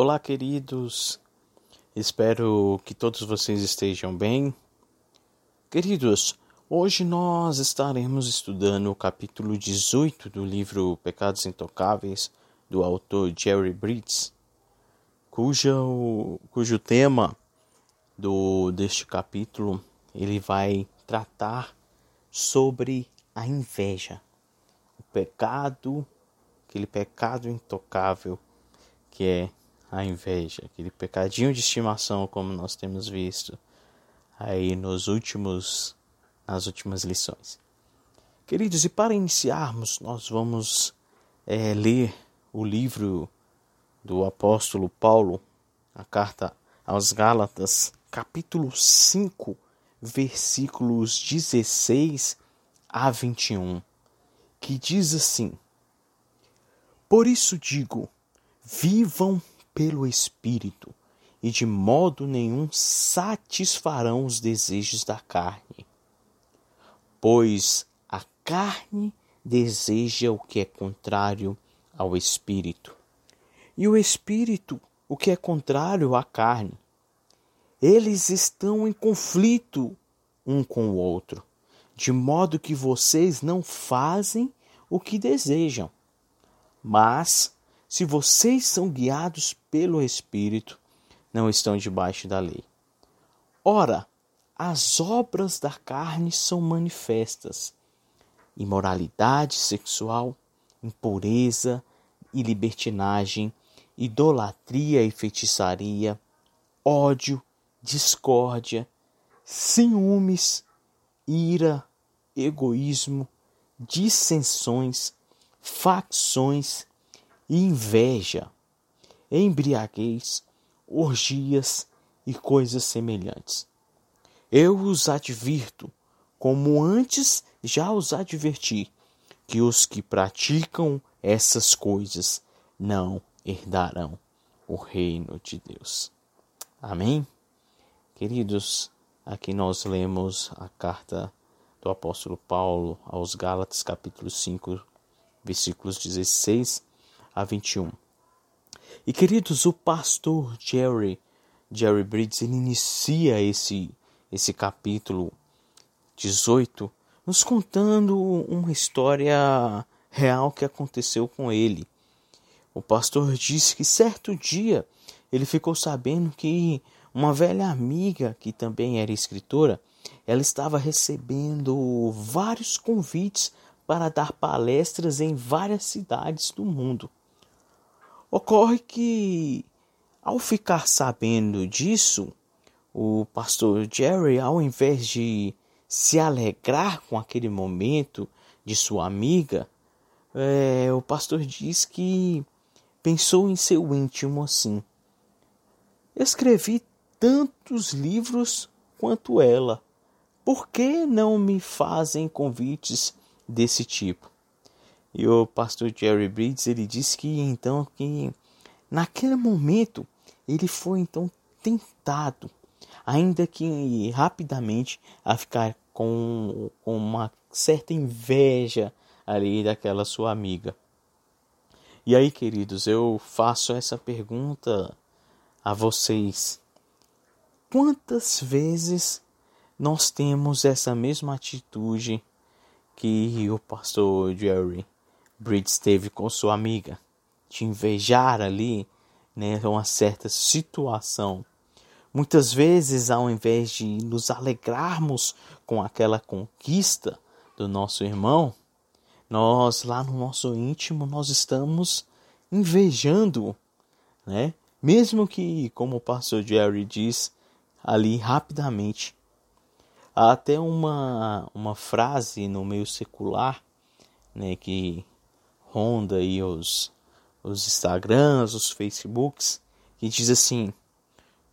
Olá, queridos. Espero que todos vocês estejam bem. Queridos, hoje nós estaremos estudando o capítulo 18 do livro Pecados Intocáveis do autor Jerry Bridges, cujo, cujo tema do deste capítulo ele vai tratar sobre a inveja, o pecado, aquele pecado intocável que é a inveja, aquele pecadinho de estimação como nós temos visto aí nos últimos nas últimas lições. Queridos, e para iniciarmos, nós vamos é, ler o livro do apóstolo Paulo, a carta aos Gálatas, capítulo 5, versículos 16 a 21, que diz assim: Por isso digo, vivam pelo Espírito, e de modo nenhum satisfarão os desejos da carne. Pois a carne deseja o que é contrário ao Espírito, e o Espírito o que é contrário à carne. Eles estão em conflito um com o outro, de modo que vocês não fazem o que desejam. Mas se vocês são guiados pelo Espírito, não estão debaixo da lei. Ora, as obras da carne são manifestas: imoralidade sexual, impureza e libertinagem, idolatria e feitiçaria, ódio, discórdia, ciúmes, ira, egoísmo, dissensões, facções inveja, embriaguez, orgias e coisas semelhantes. Eu os advirto, como antes já os adverti, que os que praticam essas coisas não herdarão o reino de Deus. Amém? Queridos, aqui nós lemos a carta do apóstolo Paulo aos Gálatas, capítulo 5, versículos 16 a 21. E queridos, o pastor Jerry, Jerry Bridges, ele inicia esse, esse capítulo 18 nos contando uma história real que aconteceu com ele. O pastor disse que certo dia ele ficou sabendo que uma velha amiga, que também era escritora, ela estava recebendo vários convites para dar palestras em várias cidades do mundo. Ocorre que, ao ficar sabendo disso, o pastor Jerry, ao invés de se alegrar com aquele momento de sua amiga, é, o pastor diz que pensou em seu íntimo assim: Escrevi tantos livros quanto ela. Por que não me fazem convites desse tipo? E o pastor Jerry Bridges ele disse que então que naquele momento ele foi então tentado, ainda que rapidamente, a ficar com, com uma certa inveja ali daquela sua amiga. E aí, queridos, eu faço essa pergunta a vocês. Quantas vezes nós temos essa mesma atitude que o pastor Jerry Bridges teve com sua amiga, de invejar ali, né, uma certa situação. Muitas vezes, ao invés de nos alegrarmos com aquela conquista do nosso irmão, nós lá no nosso íntimo nós estamos invejando, né? Mesmo que, como o pastor Jerry diz ali rapidamente, há até uma uma frase no meio secular, né, que ronda aí os, os Instagrams, os Facebooks, que diz assim: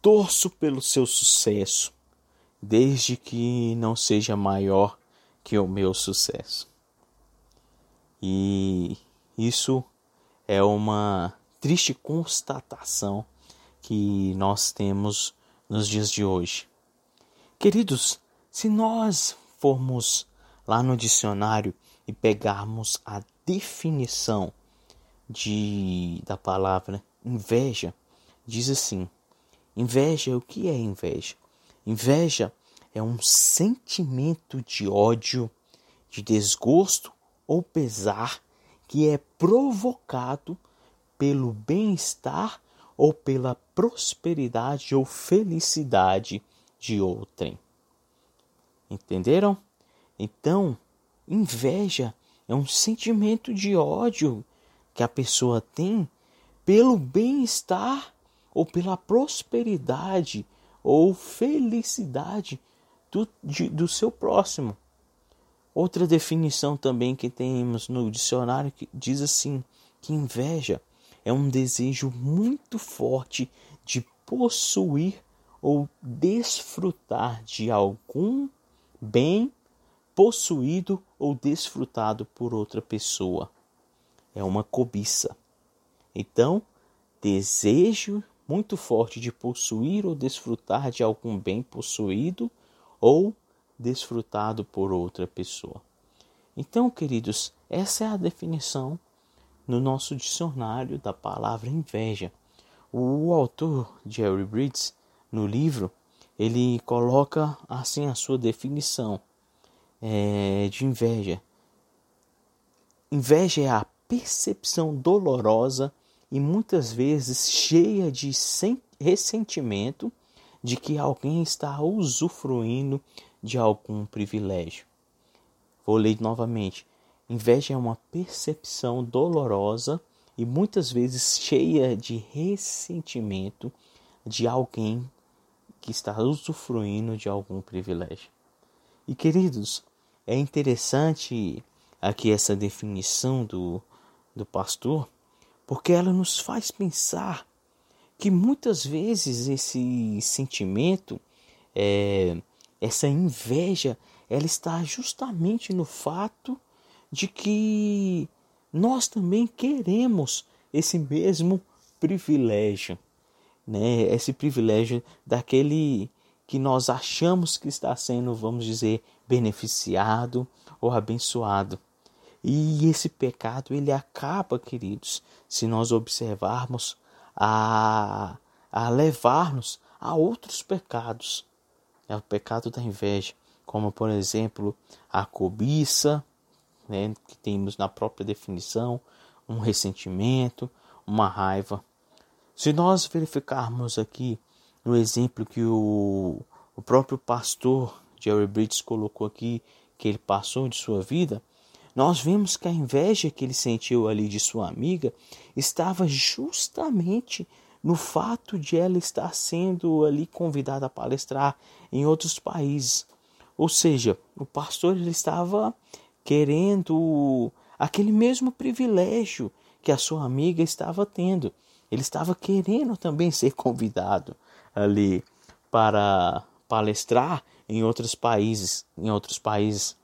torço pelo seu sucesso, desde que não seja maior que o meu sucesso. E isso é uma triste constatação que nós temos nos dias de hoje. Queridos, se nós formos lá no dicionário e pegarmos a definição de, da palavra inveja, diz assim: Inveja, o que é inveja? Inveja é um sentimento de ódio, de desgosto ou pesar que é provocado pelo bem-estar ou pela prosperidade ou felicidade de outrem. Entenderam? Então, inveja é um sentimento de ódio que a pessoa tem pelo bem-estar ou pela prosperidade ou felicidade do, de, do seu próximo. Outra definição também que temos no dicionário que diz assim: que inveja é um desejo muito forte de possuir ou desfrutar de algum bem possuído ou desfrutado por outra pessoa. É uma cobiça. Então, desejo muito forte de possuir ou desfrutar de algum bem possuído ou desfrutado por outra pessoa. Então, queridos, essa é a definição no nosso dicionário da palavra inveja. O autor Jerry Bridges, no livro, ele coloca assim a sua definição é, de inveja. Inveja é a percepção dolorosa e muitas vezes cheia de ressentimento de que alguém está usufruindo de algum privilégio. Vou ler novamente. Inveja é uma percepção dolorosa e muitas vezes cheia de ressentimento de alguém que está usufruindo de algum privilégio. E queridos, é interessante aqui essa definição do, do pastor, porque ela nos faz pensar que muitas vezes esse sentimento, é, essa inveja, ela está justamente no fato de que nós também queremos esse mesmo privilégio, né? Esse privilégio daquele que nós achamos que está sendo, vamos dizer, beneficiado ou abençoado. E esse pecado ele acaba, queridos, se nós observarmos a, a levar-nos a outros pecados. É o pecado da inveja, como por exemplo a cobiça, né, que temos na própria definição, um ressentimento, uma raiva. Se nós verificarmos aqui no exemplo que o, o próprio pastor Jerry Bridges colocou aqui, que ele passou de sua vida, nós vemos que a inveja que ele sentiu ali de sua amiga estava justamente no fato de ela estar sendo ali convidada a palestrar em outros países. Ou seja, o pastor ele estava querendo aquele mesmo privilégio que a sua amiga estava tendo. Ele estava querendo também ser convidado ali para palestrar em outros países, em outros países.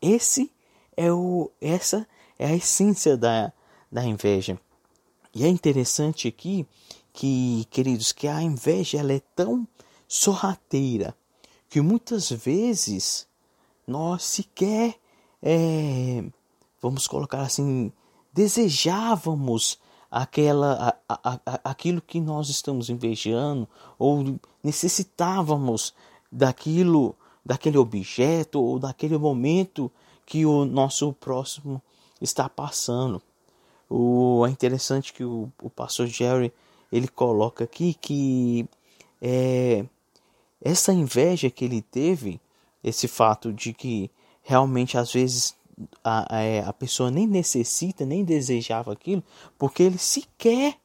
Esse é o essa é a essência da, da inveja. E é interessante aqui que, queridos, que a inveja ela é tão sorrateira que muitas vezes nós sequer, é, vamos colocar assim, desejávamos aquela, a, a, aquilo que nós estamos invejando ou necessitávamos daquilo, daquele objeto ou daquele momento que o nosso próximo está passando. O, é interessante que o, o pastor Jerry ele coloca aqui que é, essa inveja que ele teve esse fato de que realmente às vezes a, a, é, pessoa nem necessita, nem desejava aquilo, porque ele sequer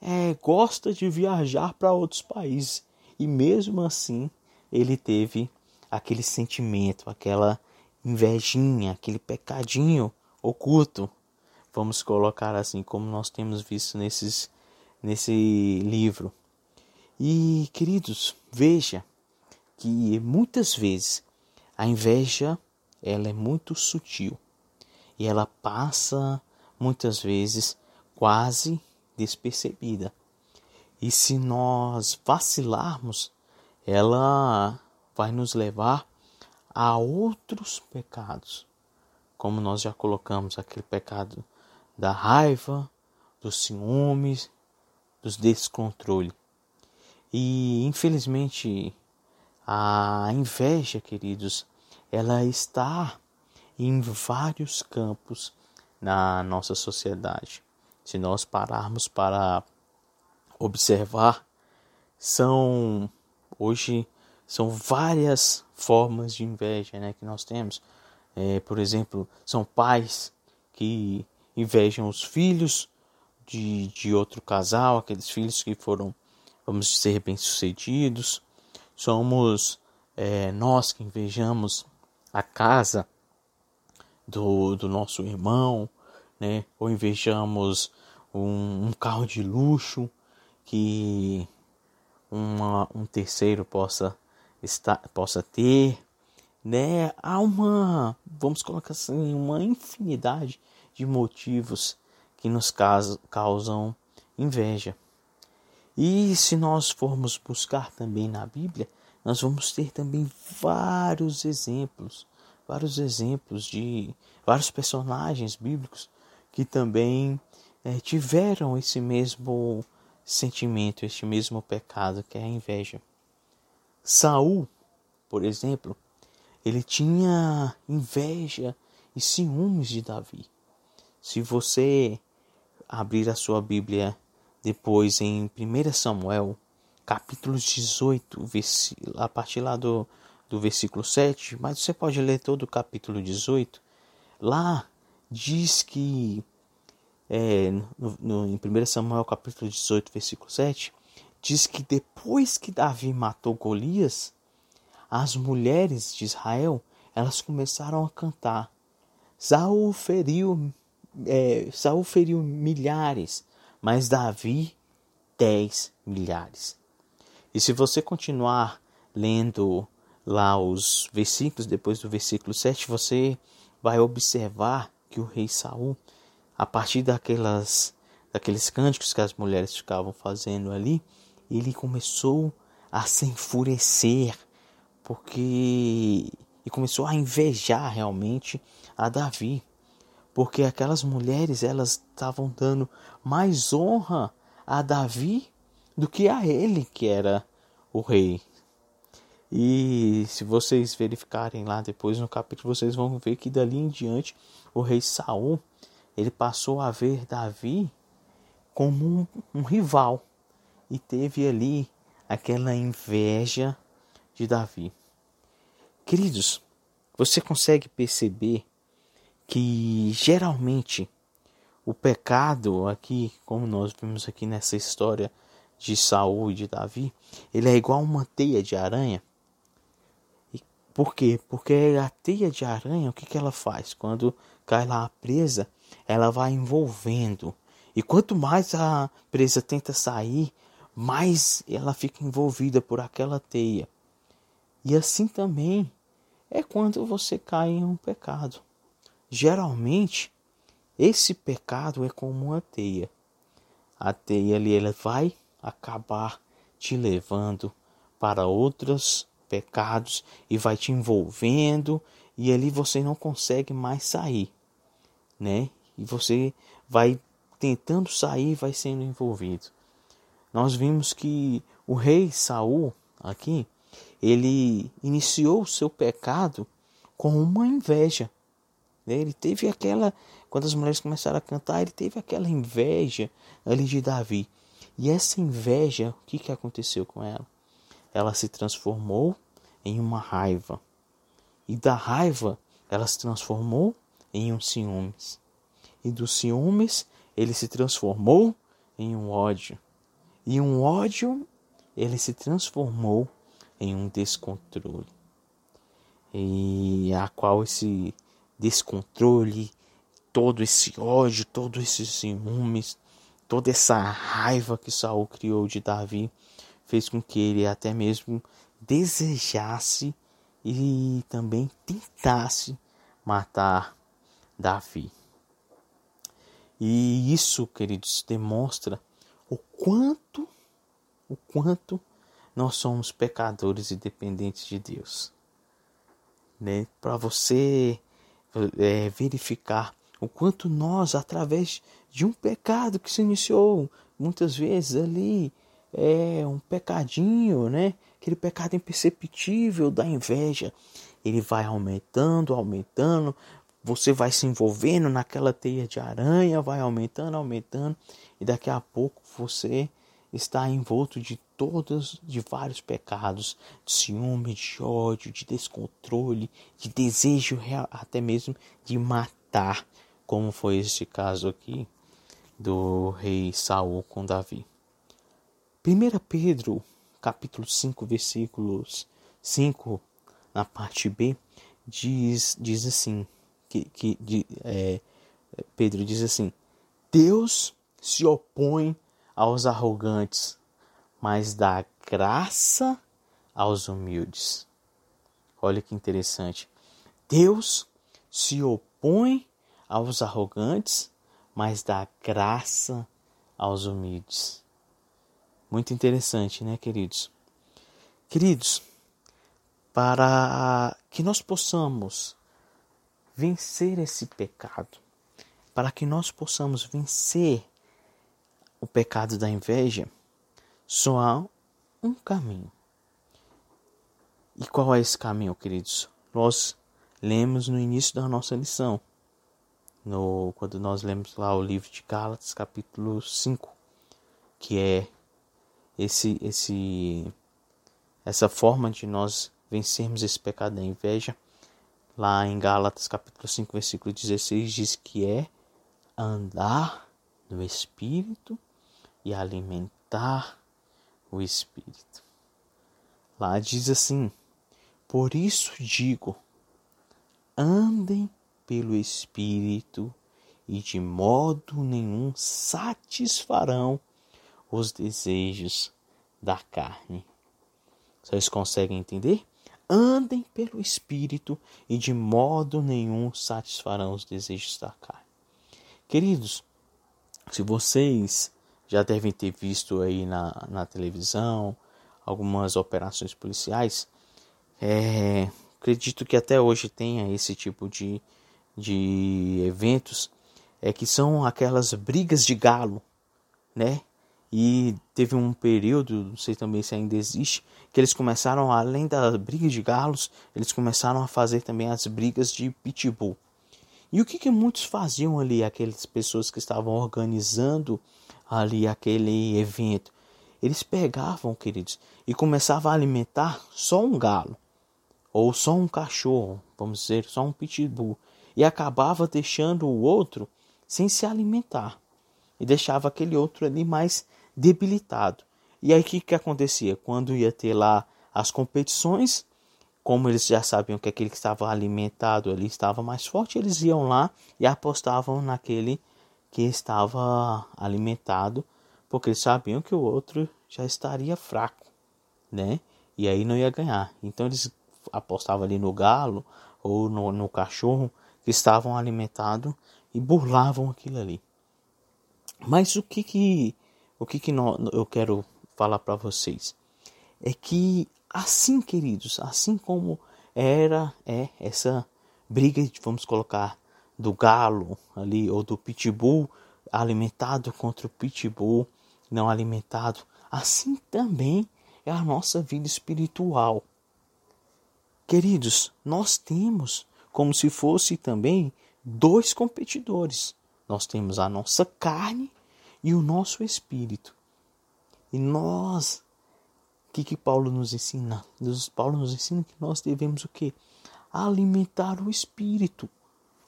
é, gosta de viajar para outros países. E mesmo assim, ele teve aquele sentimento, aquela invejinha, aquele pecadinho oculto, vamos colocar assim, como nós temos visto nesses, nesse livro. E, queridos, veja que muitas vezes a inveja, ela é muito sutil e ela passa muitas vezes quase despercebida. E se nós vacilarmos, ela vai nos levar a outros pecados, como nós já colocamos aquele pecado da raiva, dos ciúmes, dos descontrole. E infelizmente a inveja, queridos, ela está em vários campos na nossa sociedade. Se nós pararmos para observar, são hoje são várias formas de inveja né, que nós temos. É, por exemplo, são pais que invejam os filhos de, de outro casal, aqueles filhos que foram, vamos dizer, bem-sucedidos. Somos é, nós que invejamos a casa do, do nosso irmão, né? ou invejamos um, um carro de luxo que uma, um terceiro possa, estar, possa ter. Né? Há uma, vamos colocar assim, uma infinidade de motivos que nos causam inveja. E se nós formos buscar também na Bíblia, nós vamos ter também vários exemplos, vários exemplos de vários personagens bíblicos que também é, tiveram esse mesmo sentimento, este mesmo pecado que é a inveja. Saul, por exemplo, ele tinha inveja e ciúmes de Davi. Se você abrir a sua Bíblia depois em 1 Samuel, capítulo 18, a partir lá do, do versículo 7, mas você pode ler todo o capítulo 18. Lá diz que, é, no, no, em 1 Samuel capítulo 18, versículo 7, diz que depois que Davi matou Golias, as mulheres de Israel elas começaram a cantar. Saul feriu é, Saul feriu milhares, mas Davi dez milhares. E se você continuar lendo lá os versículos, depois do versículo 7, você vai observar que o rei Saul, a partir daquelas, daqueles cânticos que as mulheres ficavam fazendo ali, ele começou a se enfurecer, porque e começou a invejar realmente a Davi porque aquelas mulheres elas estavam dando mais honra a Davi do que a ele que era o rei. E se vocês verificarem lá depois no capítulo, vocês vão ver que dali em diante o rei Saul ele passou a ver Davi como um, um rival e teve ali aquela inveja de Davi. Queridos, você consegue perceber que geralmente o pecado aqui, como nós vimos aqui nessa história de Saul e de Davi, ele é igual uma teia de aranha. E por quê? Porque a teia de aranha, o que, que ela faz? Quando cai lá presa, ela vai envolvendo. E quanto mais a presa tenta sair, mais ela fica envolvida por aquela teia. E assim também é quando você cai em um pecado. Geralmente, esse pecado é como uma teia. A teia ali ela vai acabar te levando para outros pecados e vai te envolvendo e ali você não consegue mais sair, né? E você vai tentando sair, vai sendo envolvido. Nós vimos que o rei Saul aqui, ele iniciou o seu pecado com uma inveja. Né? Ele teve aquela, quando as mulheres começaram a cantar, ele teve aquela inveja ali de Davi. E essa inveja, o que, que aconteceu com ela? Ela se transformou em uma raiva. E da raiva, ela se transformou em um ciúmes. E do ciúmes, ele se transformou em um ódio. E um ódio, ele se transformou em um descontrole. E a qual esse descontrole, todo esse ódio, todos esses ciúmes, toda essa raiva que Saul criou de Davi fez com que ele até mesmo desejasse e também tentasse matar Davi. E isso, queridos, demonstra o quanto, o quanto nós somos pecadores e dependentes de Deus. Né? Para você é, verificar o quanto nós, através de um pecado que se iniciou muitas vezes ali é um pecadinho, né? Aquele pecado imperceptível da inveja. Ele vai aumentando, aumentando, você vai se envolvendo naquela teia de aranha, vai aumentando, aumentando, e daqui a pouco você está envolto de todos, de vários pecados, de ciúme, de ódio, de descontrole, de desejo real, até mesmo de matar, como foi este caso aqui do rei Saul com Davi. 1 Pedro, capítulo 5, versículos 5, na parte B, diz, diz assim, que, que de, é, Pedro diz assim, Deus se opõe aos arrogantes, mas dá graça aos humildes. Olha que interessante. Deus se opõe aos arrogantes, mas dá graça aos humildes. Muito interessante, né, queridos? Queridos, para que nós possamos vencer esse pecado, para que nós possamos vencer o pecado da inveja, só há um caminho. E qual é esse caminho, queridos? Nós lemos no início da nossa lição, no, quando nós lemos lá o livro de Gálatas, capítulo 5, que é esse, esse, essa forma de nós vencermos esse pecado da inveja. Lá em Gálatas, capítulo 5, versículo 16, diz que é andar no Espírito e alimentar o Espírito. Lá diz assim: Por isso digo, andem pelo Espírito e de modo nenhum satisfarão os desejos da carne. Vocês conseguem entender? Andem pelo Espírito e de modo nenhum satisfarão os desejos da carne. Queridos, se vocês já devem ter visto aí na, na televisão algumas operações policiais, é, acredito que até hoje tenha esse tipo de, de eventos, é que são aquelas brigas de galo, né? E teve um período, não sei também se ainda existe, que eles começaram, além das brigas de galos, eles começaram a fazer também as brigas de pitbull. E o que, que muitos faziam ali, aquelas pessoas que estavam organizando ali aquele evento? Eles pegavam, queridos, e começavam a alimentar só um galo, ou só um cachorro, vamos dizer, só um pitbull, e acabava deixando o outro sem se alimentar, e deixava aquele outro ali mais debilitado. E aí o que, que acontecia? Quando ia ter lá as competições, como eles já sabiam que aquele que estava alimentado ali estava mais forte, eles iam lá e apostavam naquele que estava alimentado, porque eles sabiam que o outro já estaria fraco, né? E aí não ia ganhar. Então eles apostavam ali no galo ou no, no cachorro que estavam alimentados e burlavam aquilo ali. Mas o que que o que, que eu quero falar para vocês? É que assim, queridos, assim como era é essa briga, vamos colocar, do galo ali, ou do pitbull alimentado contra o pitbull não alimentado, assim também é a nossa vida espiritual. Queridos, nós temos como se fosse também dois competidores. Nós temos a nossa carne e o nosso espírito. E nós, o que, que Paulo nos ensina? Paulo nos ensina que nós devemos o quê? Alimentar o espírito.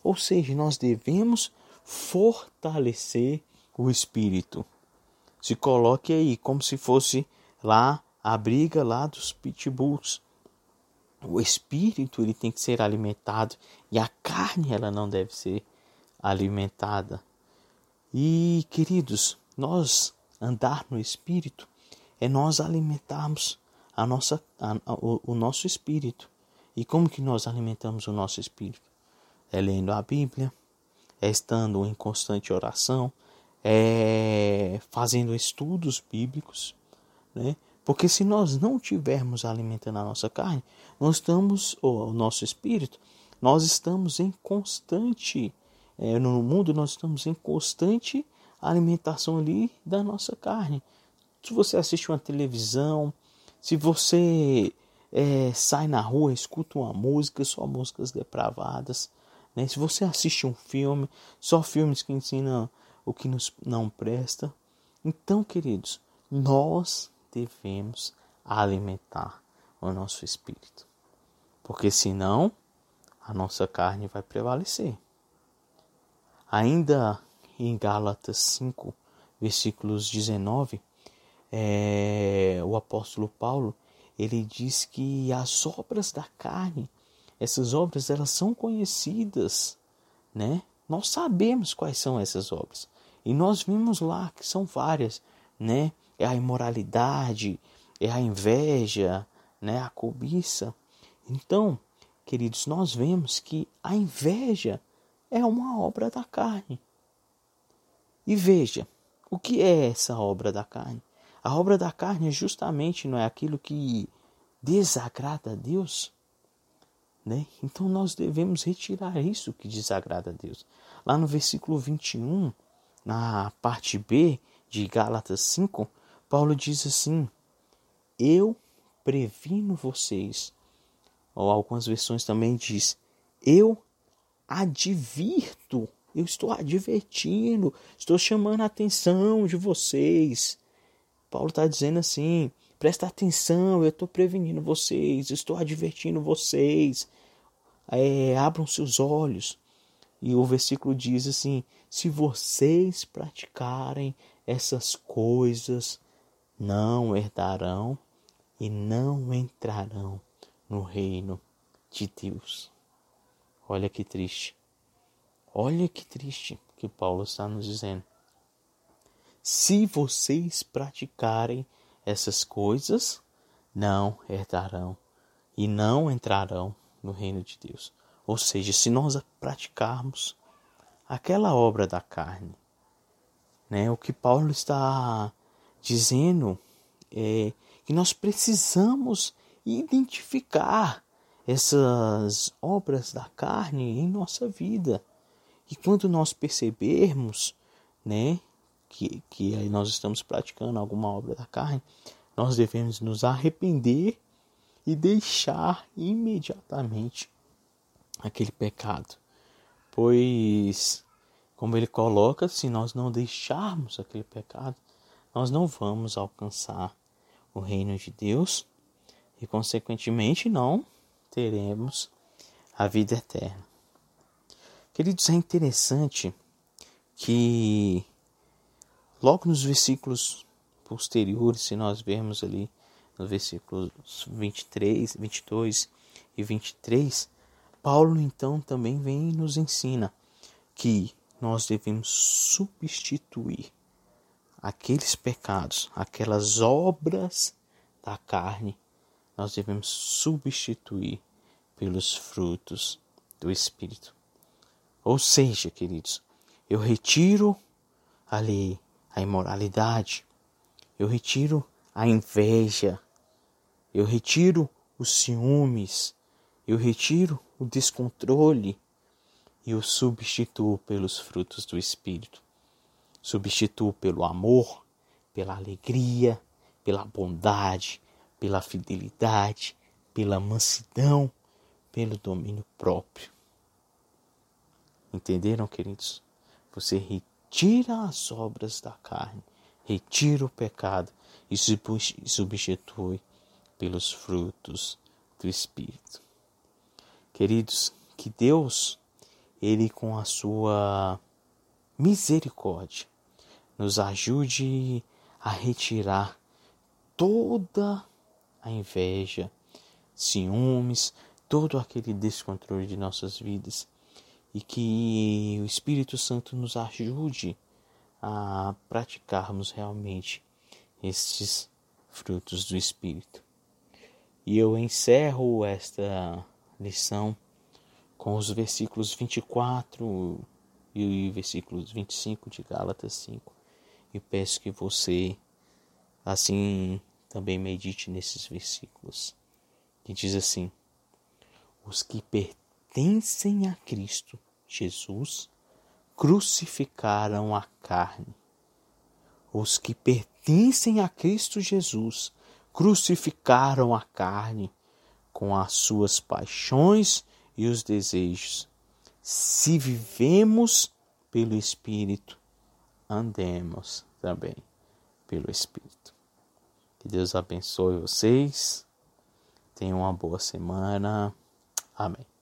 Ou seja, nós devemos fortalecer o espírito. Se coloque aí como se fosse lá a briga lá dos pitbulls. O espírito ele tem que ser alimentado e a carne ela não deve ser alimentada. E, queridos, nós andar no espírito é nós alimentarmos a nossa, a, a, o, o nosso espírito. E como que nós alimentamos o nosso espírito? É lendo a Bíblia, é estando em constante oração, é fazendo estudos bíblicos, né? Porque se nós não tivermos alimentando a nossa carne, nós estamos, ou o nosso espírito, nós estamos em constante é, no mundo nós estamos em constante alimentação ali da nossa carne. Se você assiste uma televisão, se você é, sai na rua, escuta uma música, só músicas depravadas. Né? Se você assiste um filme, só filmes que ensinam o que nos não presta. Então, queridos, nós devemos alimentar o nosso espírito. Porque senão a nossa carne vai prevalecer. Ainda em Gálatas 5, versículos 19, é, o apóstolo Paulo ele diz que as obras da carne, essas obras elas são conhecidas, né? Nós sabemos quais são essas obras. E nós vimos lá que são várias, né? É a imoralidade, é a inveja, né? A cobiça. Então, queridos, nós vemos que a inveja é uma obra da carne. E veja, o que é essa obra da carne? A obra da carne justamente não é aquilo que desagrada a Deus, né? Então nós devemos retirar isso que desagrada a Deus. Lá no versículo 21, na parte B de Gálatas 5, Paulo diz assim: Eu previno vocês. Ou algumas versões também diz: Eu advirto, eu estou advertindo, estou chamando a atenção de vocês. Paulo está dizendo assim: presta atenção, eu estou prevenindo vocês, estou advertindo vocês, é, abram seus olhos. E o versículo diz assim: se vocês praticarem essas coisas, não herdarão e não entrarão no reino de Deus. Olha que triste. Olha que triste que Paulo está nos dizendo. Se vocês praticarem essas coisas, não herdarão e não entrarão no reino de Deus. Ou seja, se nós praticarmos aquela obra da carne, né, o que Paulo está dizendo é que nós precisamos identificar essas obras da carne em nossa vida. E quando nós percebermos, né, que, que aí nós estamos praticando alguma obra da carne, nós devemos nos arrepender e deixar imediatamente aquele pecado. Pois, como ele coloca, se nós não deixarmos aquele pecado, nós não vamos alcançar o reino de Deus e, consequentemente, não teremos a vida eterna. Queridos, é interessante que Logo nos versículos posteriores, se nós vermos ali nos versículos 23, 22 e 23, Paulo então também vem e nos ensina que nós devemos substituir aqueles pecados, aquelas obras da carne, nós devemos substituir pelos frutos do Espírito. Ou seja, queridos, eu retiro ali a imoralidade, eu retiro a inveja, eu retiro os ciúmes, eu retiro o descontrole. E o substituo pelos frutos do Espírito. Substituo pelo amor, pela alegria, pela bondade, pela fidelidade, pela mansidão, pelo domínio próprio. Entenderam, queridos? Você tira as obras da carne, retira o pecado e substitui pelos frutos do Espírito. Queridos, que Deus, Ele com a sua misericórdia, nos ajude a retirar toda a inveja, ciúmes, todo aquele descontrole de nossas vidas e que o Espírito Santo nos ajude a praticarmos realmente estes frutos do Espírito. E eu encerro esta lição com os versículos 24 e versículos 25 de Gálatas 5. E peço que você assim também medite nesses versículos. Que diz assim: Os que pertencem a Cristo Jesus crucificaram a carne os que pertencem a Cristo Jesus crucificaram a carne com as suas paixões e os desejos. Se vivemos pelo Espírito, andemos também pelo Espírito. Que Deus abençoe vocês. Tenham uma boa semana. Amém.